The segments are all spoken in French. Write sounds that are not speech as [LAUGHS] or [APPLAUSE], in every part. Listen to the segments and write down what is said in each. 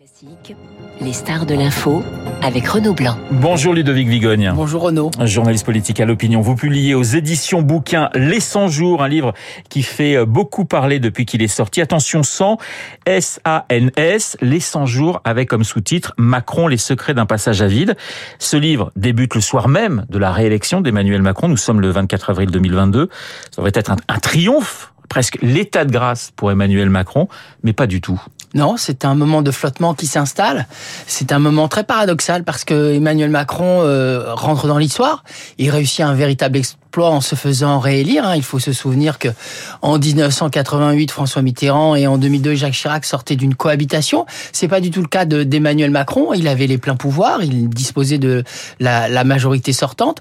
Classique, les stars de l'info avec Renaud Blanc. Bonjour Ludovic Vigogne. Bonjour Renaud. Journaliste politique à l'opinion. Vous publiez aux éditions bouquins Les 100 jours, un livre qui fait beaucoup parler depuis qu'il est sorti. Attention 100, S-A-N-S, Les 100 jours avec comme sous-titre Macron, les secrets d'un passage à vide. Ce livre débute le soir même de la réélection d'Emmanuel Macron. Nous sommes le 24 avril 2022. Ça devrait être un, un triomphe presque l'état de grâce pour Emmanuel Macron, mais pas du tout. Non, c'est un moment de flottement qui s'installe. C'est un moment très paradoxal parce que Emmanuel Macron euh, rentre dans l'histoire. Il réussit un véritable exploit en se faisant réélire. Hein. Il faut se souvenir que en 1988, François Mitterrand et en 2002, Jacques Chirac sortaient d'une cohabitation. C'est pas du tout le cas d'Emmanuel Macron. Il avait les pleins pouvoirs. Il disposait de la, la majorité sortante.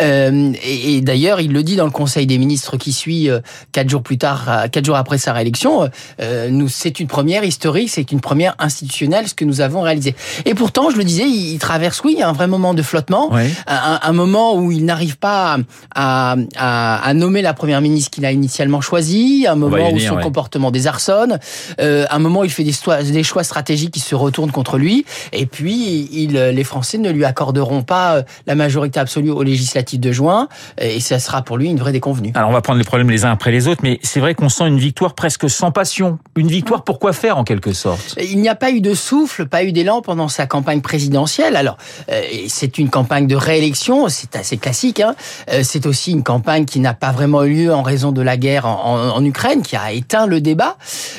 Euh, et, et d'ailleurs, il le dit dans le Conseil des ministres qui suit euh, quatre jours plus tard, euh, quatre jours après sa réélection. Euh, nous, c'est une première historique, c'est une première institutionnelle ce que nous avons réalisé. Et pourtant, je le disais, il, il traverse oui un vrai moment de flottement, Ouais. un, un moment où il n'arrive pas à à, à, à, nommer la première ministre qu'il a initialement choisie, un moment venir, où son ouais. comportement désarçonne, euh, un moment où il fait des, choix, des choix stratégiques qui se retournent contre lui, et puis il, les Français ne lui accorderont pas euh, la majorité absolue aux législatives de juin, et ça sera pour lui une vraie déconvenue. Alors on va prendre les problèmes les uns après les autres, mais c'est vrai qu'on sent une victoire presque sans passion. Une victoire pour quoi faire en quelque sorte? Il n'y a pas eu de souffle, pas eu d'élan pendant sa campagne présidentielle. Alors euh, c'est une campagne de réélection, c'est assez classique. Hein. Euh, c'est aussi une campagne qui n'a pas vraiment eu lieu en raison de la guerre en, en, en Ukraine, qui a éteint le débat.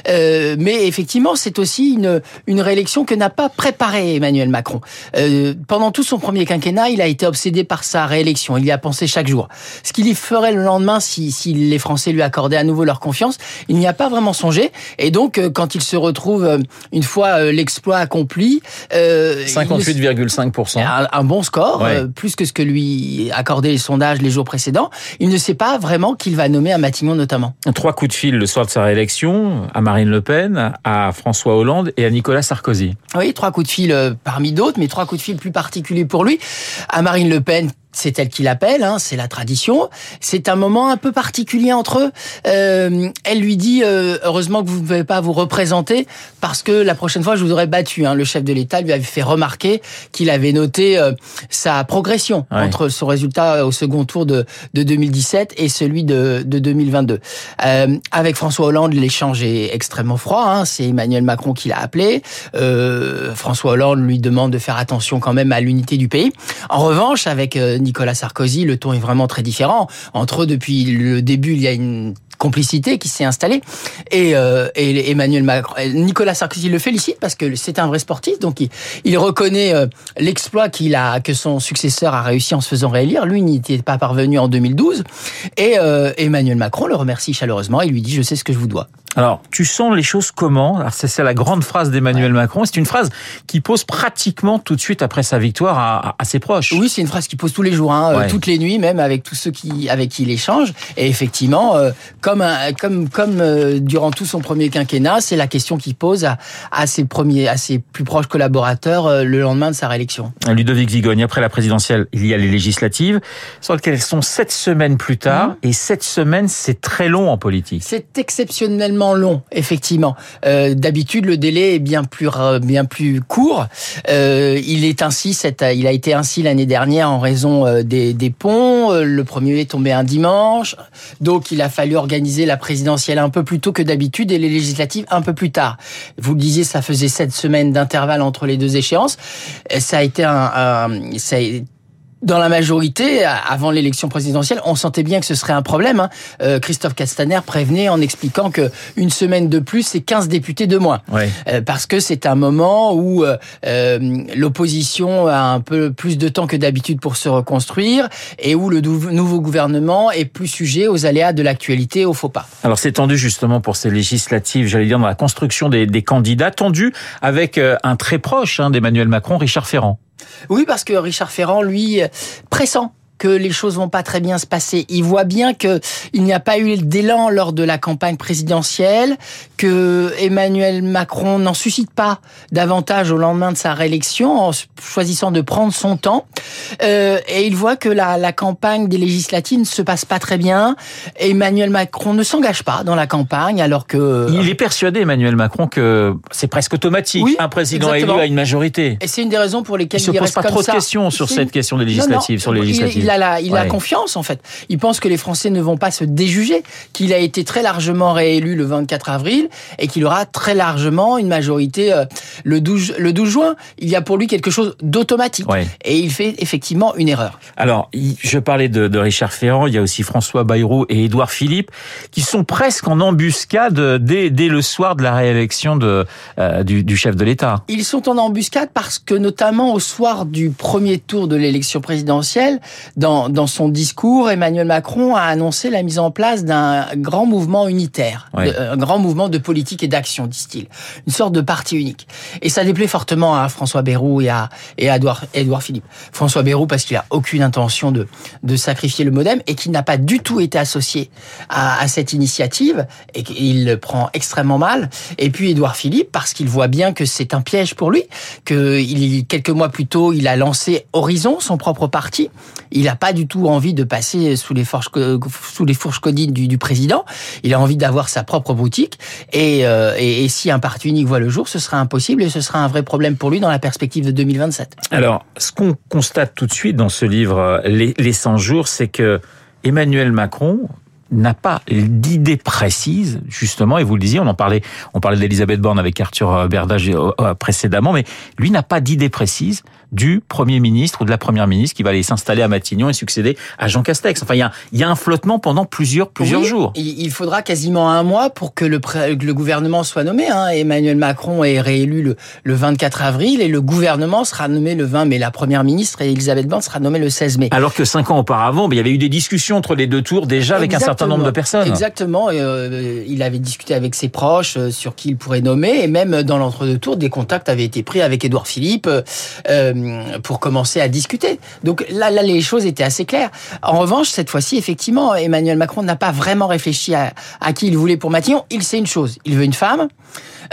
Euh, mais effectivement, c'est aussi une, une réélection que n'a pas préparée Emmanuel Macron. Euh, pendant tout son premier quinquennat, il a été obsédé par sa réélection. Il y a pensé chaque jour. Ce qu'il y ferait le lendemain si, si les Français lui accordaient à nouveau leur confiance, il n'y a pas vraiment songé. Et donc, euh, quand il se retrouve, euh, une fois l'exploit accompli... Euh, 58,5%. Un, un, bon score, ouais. plus que ce que lui accordaient les sondages les jours précédents. Il ne sait pas vraiment qu'il va nommer à Matignon notamment. Trois coups de fil le soir de sa réélection à Marine Le Pen, à François Hollande et à Nicolas Sarkozy. Oui, trois coups de fil euh, parmi d'autres, mais trois coups de fil plus particuliers pour lui. À Marine Le Pen, c'est elle qui l'appelle, hein, c'est la tradition. C'est un moment un peu particulier entre eux. Euh, elle lui dit euh, heureusement que vous ne pouvez pas vous représenter parce que la prochaine fois je vous aurais battu. Hein. Le chef de l'État lui avait fait remarquer qu'il avait noté euh, sa progression ouais. entre son résultat au second tour de, de 2017 et celui de, de 2022. Euh, avec François Hollande, l'échange est extrêmement froid. Hein. C'est Emmanuel Macron qui l'a appelé. François Hollande lui demande de faire attention quand même à l'unité du pays. En revanche, avec Nicolas Sarkozy, le ton est vraiment très différent. Entre eux, depuis le début, il y a une complicité qui s'est installée. Et, euh, Emmanuel Macron, Nicolas Sarkozy le félicite parce que c'est un vrai sportif, donc il, reconnaît euh, l'exploit qu'il a, que son successeur a réussi en se faisant réélire. Lui n'y était pas parvenu en 2012. Et euh, Emmanuel Macron le remercie chaleureusement et lui dit je sais ce que je vous dois. Alors, tu sens les choses comment c'est la grande phrase d'Emmanuel ouais. Macron. C'est une phrase qui pose pratiquement tout de suite après sa victoire à, à ses proches. Oui, c'est une phrase qui pose tous les jours, hein, ouais. toutes les nuits, même avec tous ceux qui avec qui il échange. Et effectivement, euh, comme un, comme comme euh, durant tout son premier quinquennat, c'est la question qu'il pose à, à, ses premiers, à ses plus proches collaborateurs euh, le lendemain de sa réélection. Ludovic Vigogne, après la présidentielle, il y a les législatives, sur lesquelles sont sept semaines plus tard. Mmh. Et sept semaines, c'est très long en politique. C'est exceptionnellement long, effectivement. Euh, D'habitude, le délai est bien plus bien plus court. Euh, il est ainsi, cette, il a été ainsi l'année dernière en raison euh, des, des, ponts. Euh, Le premier est tombé un dimanche, donc il a fallu organiser la présidentielle un peu plus tôt que d'habitude et les législatives un peu plus tard. Vous le disiez, ça faisait sept semaines d'intervalle entre les deux échéances. Ça a été un, un ça a dans la majorité, avant l'élection présidentielle, on sentait bien que ce serait un problème. Hein. Euh, Christophe Castaner prévenait en expliquant que une semaine de plus, c'est 15 députés de moins. Ouais. Euh, parce que c'est un moment où euh, l'opposition a un peu plus de temps que d'habitude pour se reconstruire et où le nouveau gouvernement est plus sujet aux aléas de l'actualité, aux faux pas. Alors c'est tendu justement pour ces législatives, j'allais dire, dans la construction des, des candidats, tendu avec euh, un très proche hein, d'Emmanuel Macron, Richard Ferrand. Oui, parce que Richard Ferrand, lui, pressant que les choses vont pas très bien se passer. Il voit bien que il n'y a pas eu d'élan lors de la campagne présidentielle, que Emmanuel Macron n'en suscite pas davantage au lendemain de sa réélection en choisissant de prendre son temps. Euh, et il voit que la, la campagne des législatives ne se passe pas très bien. Emmanuel Macron ne s'engage pas dans la campagne alors que... Il est persuadé, Emmanuel Macron, que c'est presque automatique. Oui, un président élu a une majorité. Et c'est une des raisons pour lesquelles Il se il pose pas trop de questions sur cette une- question des Non, non, législatives, sur les il- législatives. Il, a la, il a confiance en fait. Il pense que les Français ne vont pas se déjuger, qu'il a été très largement réélu le 24 avril et qu'il aura très largement une majorité euh, le 12 le 12 juin. Il y a pour lui quelque chose d'automatique Ouais. et il fait effectivement une erreur. Alors, je parlais de, de Richard Ferrand, il y a aussi François Bayrou et Édouard Philippe, qui sont presque en embuscade dès, dès le soir de la réélection de, euh, du, du chef de l'État. Ils sont en embuscade parce que notamment au soir du premier tour de l'élection présidentielle, dans, dans son discours, Emmanuel Macron a annoncé la mise en place d'un grand mouvement unitaire, de- un grand mouvement de politique et d'action, disent-ils, une sorte de parti unique. Et ça déplaît fortement à François Bayrou et à, et à Edouard, Edouard Philippe. François Bayrou parce qu'il a aucune intention de, de sacrifier le modem et qu'il n'a pas du tout été associé à, à cette initiative et qu'il le prend extrêmement mal. Et puis Édouard Philippe parce qu'il voit bien que c'est un piège pour lui, que il, quelques mois plus tôt, il a lancé Horizon, son propre parti. Il n'a pas du tout envie de passer sous les fourches, fourches codines du, président. Il a envie d'avoir sa propre boutique. Et, euh, et, si un parti unique voit le jour, ce sera impossible et ce sera un vrai problème pour lui dans la perspective de 2027. Alors, ce qu'on constate tout de suite dans ce livre, euh, Les, les 100 jours, c'est que Emmanuel Macron n'a pas d'idée précise, justement, et vous le disiez, on en parlait, on parlait d'Elisabeth Borne avec Arthur Berdage euh, euh, précédemment, mais lui n'a pas d'idée précise du Premier ministre ou de la Première ministre qui va aller s'installer à Matignon et succéder à Jean Castex. Enfin, il y a, il y a un flottement pendant plusieurs, plusieurs Oui, jours. Il faudra quasiment un mois pour que le, le gouvernement soit nommé. Hein. Emmanuel Macron est réélu le, le 24 avril et le gouvernement sera nommé le 20 mai. La première ministre, Elisabeth Borne, sera nommée le 16 mai. Alors que cinq ans auparavant, ben, il y avait eu des discussions entre les deux tours déjà avec un certain nombre de personnes. Exactement. et, euh, il avait discuté avec ses proches euh, sur qui il pourrait nommer. Et même dans l'entre-deux tours, des contacts avaient été pris avec Édouard Philippe euh, pour commencer à discuter. Donc là, les choses étaient assez claires. En revanche, cette fois-ci, effectivement, Emmanuel Macron n'a pas vraiment réfléchi à, à qui il voulait pour Matignon. Il sait une chose. Il veut une femme.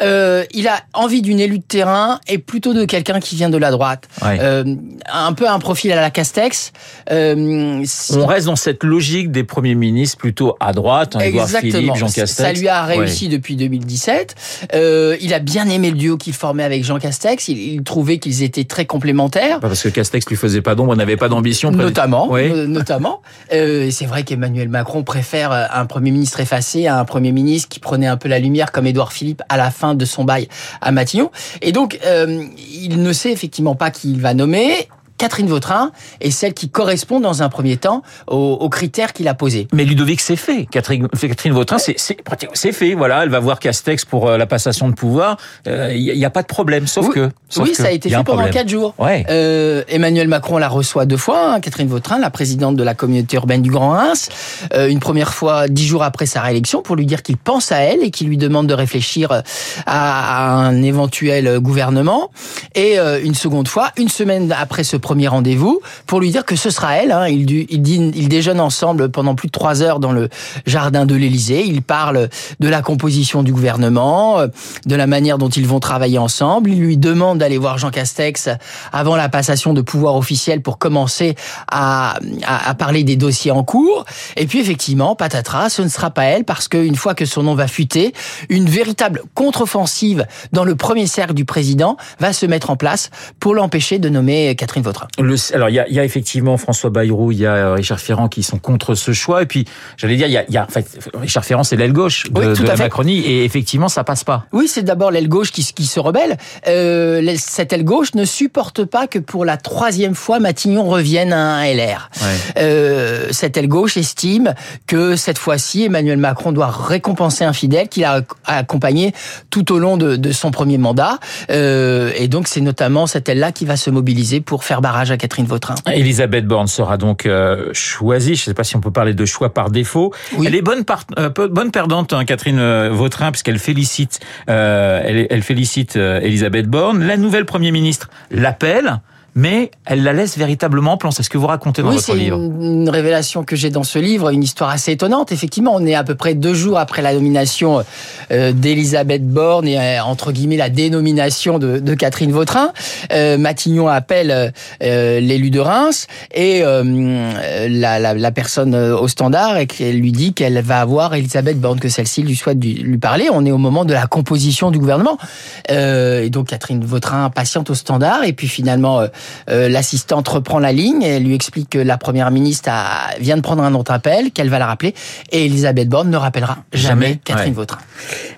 Euh, il a envie d'une élue de terrain et plutôt de quelqu'un qui vient de la droite. Ouais. Euh, un peu un profil à la Castex. Euh, On reste dans cette logique des premiers ministres plutôt à droite, hein, Édouard Philippe, Jean Castex. Ça lui a réussi Ouais. depuis 2017. Euh, il a bien aimé le duo qu'il formait avec Jean Castex. Il, il trouvait qu'ils étaient très complémentaires. Parce que Castex lui faisait pas d'ombre, n'avait pas d'ambition. Notamment, euh, notamment. C'est vrai qu'Emmanuel Macron préfère un premier ministre effacé à un premier ministre qui prenait un peu la lumière comme Édouard Philippe à la fin de son bail à Matignon. Et donc, euh, il ne sait effectivement pas qui il va nommer. Catherine Vautrin est celle qui correspond dans un premier temps aux, aux critères qu'il a posés. Mais Ludovic, c'est fait. Catherine, Catherine Vautrin, c'est fait. Voilà, elle va voir Castex pour euh, la passation de pouvoir. Il n'y a, pas de problème, sauf Oui. que. sauf oui, que ça a été fait pendant problème. quatre jours. Ouais. Euh, Emmanuel Macron la reçoit deux fois, hein, Catherine Vautrin, la présidente de la communauté urbaine du Grand Reims, euh, une première fois dix jours après sa réélection pour lui dire qu'il pense à elle et qu'il lui demande de réfléchir euh, à, à un éventuel gouvernement, et euh, une seconde fois, une semaine après ce premier rendez-vous, pour lui dire que ce sera elle. Hein, ils, dînent- ils déjeunent ensemble pendant plus de trois heures dans le jardin de l'Élysée. Ils parlent de la composition du gouvernement, euh, de la manière dont ils vont travailler ensemble. Il lui demande d'aller voir Jean Castex avant la passation de pouvoir officiel pour commencer à, parler des dossiers en cours. Et puis effectivement, patatras, ce ne sera pas elle parce qu'une fois que son nom va fuiter, une véritable contre-offensive dans le premier cercle du président va se mettre en place pour l'empêcher de nommer Catherine Vautrin. Le, alors, il y a, il y a effectivement François Bayrou, il y a euh, Richard Ferrand qui sont contre ce choix. Et puis, j'allais dire, il y a, il y a en fait, Richard Ferrand, c'est l'aile gauche de, Oui, tout de à la fait. Macronie. Et effectivement, ça passe pas. Oui, c'est d'abord l'aile gauche qui, qui se rebelle. Euh, cette aile gauche ne supporte pas que pour la troisième fois, Matignon revienne à un LR. Ouais. Euh, cette aile gauche estime que cette fois-ci, Emmanuel Macron doit récompenser un fidèle qu'il a accompagné tout au long de, de son premier mandat. Euh, et donc, c'est notamment cette aile-là qui va se mobiliser pour faire barrage à Catherine Vautrin. Elisabeth Borne sera donc euh, choisie. Je ne sais pas si on peut parler de choix par défaut. Oui. Elle est bonne, euh, bonne perdante, hein, Catherine euh, Vautrin, puisqu'elle félicite, elle, elle félicite Elisabeth Borne. La nouvelle Premier ministre l'appelle. Mais elle la laisse véritablement en plan. C'est ce que vous racontez dans oui, votre livre. Oui, c'est une, révélation que j'ai dans ce livre, une histoire assez étonnante. Effectivement, on est à peu près deux jours après la nomination euh, d'Elisabeth Borne et euh, entre guillemets la dénomination de, de Catherine Vautrin. Euh, Matignon appelle euh, l'élu de Reims et euh, la, la, la, personne au standard et qu'elle lui dit qu'elle va avoir Elisabeth Borne, que celle-ci lui souhaite lui parler. On est au moment de la composition du gouvernement. et donc Catherine Vautrin patiente au standard et puis finalement euh, l'assistante reprend la ligne, et elle lui explique que la première ministre a, vient de prendre un autre appel, qu'elle va la rappeler, et Elisabeth Borne ne rappellera jamais, jamais Catherine ouais. Vautrin.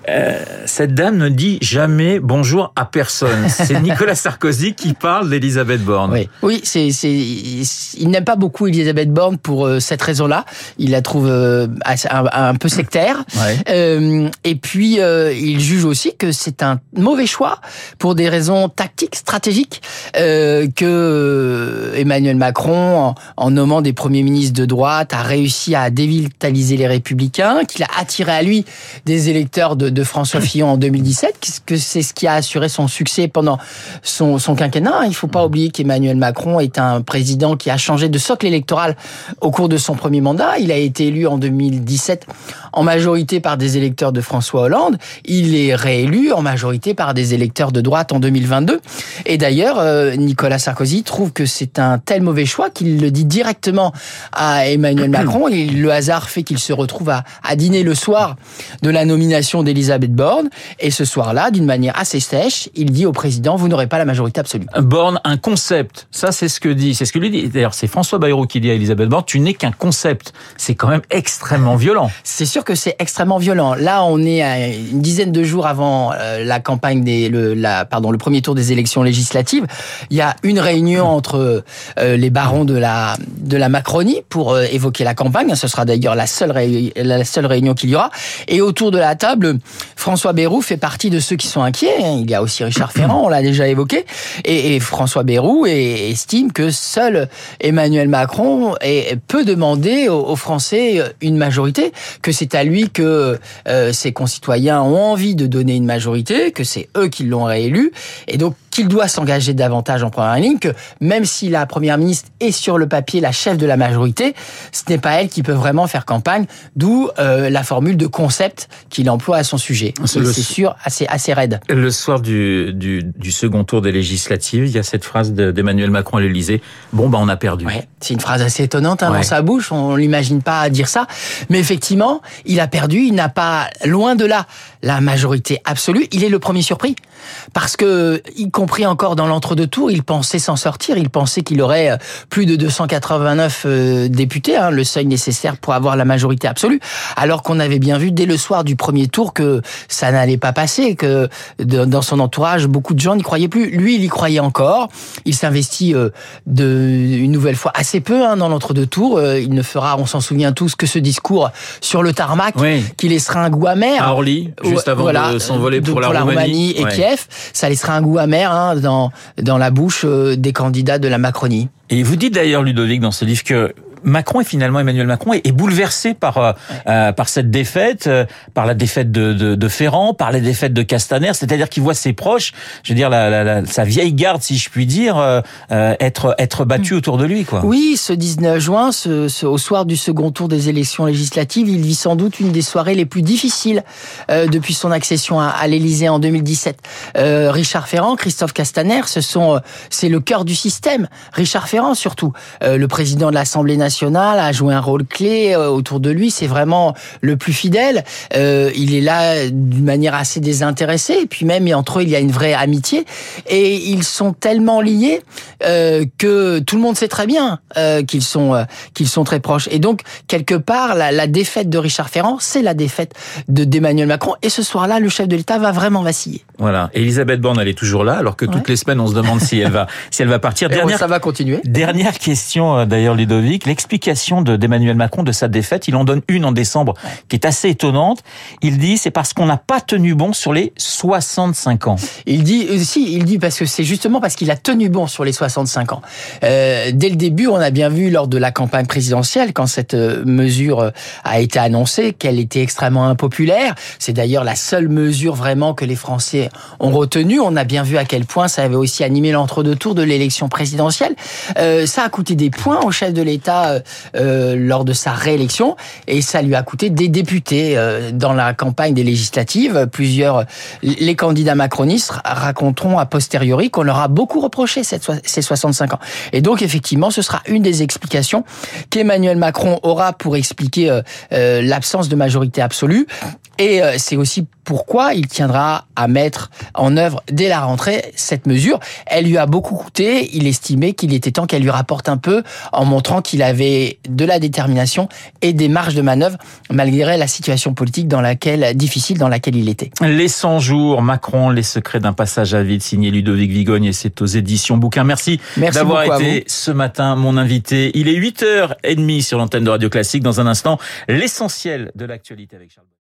Euh, cette dame ne dit jamais bonjour à personne. C'est [LAUGHS] Nicolas Sarkozy qui parle d'Elisabeth Borne. Oui, oui c'est, c'est, il n'aime pas beaucoup Elisabeth Borne pour euh, cette raison-là. Il la trouve euh, un, un, peu sectaire. Ouais. Euh, et puis, euh, il juge aussi que c'est un mauvais choix pour des raisons tactiques, stratégiques, euh, que Emmanuel Macron, en, en, nommant des premiers ministres de droite, a réussi à dévitaliser les républicains, qu'il a attiré à lui des électeurs de, de François [COUGHS] Fillon en 2017, que c'est ce qui a assuré son succès pendant son, son quinquennat. Il ne faut pas oublier qu'Emmanuel Macron est un président qui a changé de socle électoral au cours de son premier mandat. Il a été élu en 2017 en majorité par des électeurs de François Hollande. Il est réélu en majorité par des électeurs de droite en 2022. Et d'ailleurs, euh, Nicolas Sarkozy trouve que c'est un tel mauvais choix qu'il le dit directement à Emmanuel [CLEARS THROAT] Macron. Et le hasard fait qu'il se retrouve à, à dîner le soir de la nomination d'Elisabeth Borne. Et ce soir-là, d'une manière assez sèche, il dit au président, vous n'aurez pas la majorité absolue. Borne, un concept. Ça, c'est ce que dit, c'est ce que lui dit. D'ailleurs, c'est François Bayrou qui dit à Elisabeth Borne, tu n'es qu'un concept. C'est quand même extrêmement violent. C'est sûr que c'est extrêmement violent. Là, on est à une dizaine de jours avant euh, la campagne des, le, la, pardon, le premier tour des élections législatives. Il y a une réunion entre euh, les barons de la, de la Macronie pour euh, évoquer la campagne. Ce sera d'ailleurs la seule, la seule réunion qu'il y aura. Et autour de la table, François Bayrou fait partie de ceux qui sont inquiets. Il y a aussi Richard [COUGHS] Ferrand, on l'a déjà évoqué. Et, et François Bayrou estime que seul Emmanuel Macron est, peut demander aux, aux, Français une majorité, que c'est à lui que euh, ses concitoyens ont envie de donner une majorité, que c'est eux qui l'ont réélu. Et donc, qu'il doit s'engager davantage en première ligne, que même si la première ministre est sur le papier la chef de la majorité, ce n'est pas elle qui peut vraiment faire campagne, d'où euh, la formule de concept qu'il emploie à son sujet. C'est sûr, assez, assez raide. Le soir du, du, du, second tour des législatives, il y a cette phrase d'Emmanuel Macron à l'Elysée, bon, bah on a perdu. Ouais, c'est une phrase assez étonnante hein, ouais. dans sa bouche, on l'imagine pas dire ça, mais effectivement, il a perdu, il n'a pas, loin de là, la majorité absolue, il est le premier surpris. Parce que, y compris encore dans l'entre-deux tours, il pensait s'en sortir. Il pensait qu'il aurait plus de 289 euh, députés, hein, le seuil nécessaire pour avoir la majorité absolue. Alors qu'on avait bien vu dès le soir du premier tour que ça n'allait pas passer, que dans son entourage, beaucoup de gens n'y croyaient plus. Lui, il y croyait encore. Il s'investit euh, de une nouvelle fois assez peu hein, dans l'entre-deux tours. Euh, il ne fera, on s'en souvient tous, que ce discours sur le tarmac oui. qui laissera un goût amer. À Orly, juste avant voilà, de s'envoler pour, pour, la, Roumanie, et ouais. Kiev. Ça laissera un goût amer hein, dans, dans la bouche des candidats de la Macronie. Et vous dites d'ailleurs, Ludovic, dans ce livre que Macron et finalement Emmanuel Macron est, bouleversé par euh, euh, par cette défaite, euh, par la défaite de, de, Ferrand, par les défaites de Castaner. C'est-à-dire qu'il voit ses proches, je veux dire la, la, la, sa vieille garde, si je puis dire, être être battu autour de lui, quoi. Oui, ce 19 juin, ce, au soir du second tour des élections législatives, il vit sans doute une des soirées les plus difficiles depuis son accession à, à l'Élysée en 2017. Richard Ferrand, Christophe Castaner, ce sont c'est le cœur du système. Richard Ferrand surtout, le président de l'Assemblée nationale a joué un rôle clé autour de lui. C'est vraiment le plus fidèle. Euh, il est là d'une manière assez désintéressée. Et puis même entre eux, il y a une vraie amitié. Et ils sont tellement liés euh, que tout le monde sait très bien euh, qu'ils sont euh, qu'ils sont très proches. Et donc quelque part, la, la défaite de Richard Ferrand, c'est la défaite de d'Emmanuel Macron. Et ce soir-là, le chef de l'État va vraiment vaciller. Voilà. Et Elisabeth Borne, elle est toujours là, alors que toutes ouais. les semaines, on se demande si elle va si elle va partir. Dernière, ça va continuer. Dernière question d'ailleurs, Ludovic explication d'Emmanuel Macron de sa défaite. Il en donne une en décembre qui est assez étonnante. Il dit c'est parce qu'on n'a pas tenu bon sur les 65 ans. Il dit euh, si, il dit parce que c'est justement parce qu'il a tenu bon sur les 65 ans. Euh, dès le début, on a bien vu lors de la campagne présidentielle quand cette euh, mesure a été annoncée qu'elle était extrêmement impopulaire. C'est d'ailleurs la seule mesure vraiment que les Français ont retenue. On a bien vu à quel point ça avait aussi animé l'entre-deux tours de l'élection présidentielle. Euh, ça a coûté des points au chef de l'État euh, lors de sa réélection et ça lui a coûté des députés euh, dans la campagne des législatives. Plusieurs, les candidats macronistes raconteront a posteriori qu'on leur a beaucoup reproché ces 65 ans. Et donc effectivement, ce sera une des explications qu'Emmanuel Macron aura pour expliquer euh, euh, l'absence de majorité absolue. Et euh, c'est aussi pourquoi il tiendra à mettre en œuvre dès la rentrée cette mesure. Elle lui a beaucoup coûté. Il estimait qu'il était temps qu'elle lui rapporte un peu en montrant qu'il avait de la détermination et des marges de manœuvre malgré la situation politique dans laquelle difficile dans laquelle il était. Les 100 jours, Macron, les secrets d'un passage à vide, signé Ludovic Vigogne et c'est aux éditions Bouquin. Merci, Merci d'avoir été ce matin mon invité. Il est 8h30 sur l'antenne de Radio Classique. Dans un instant, l'essentiel de l'actualité avec Charles.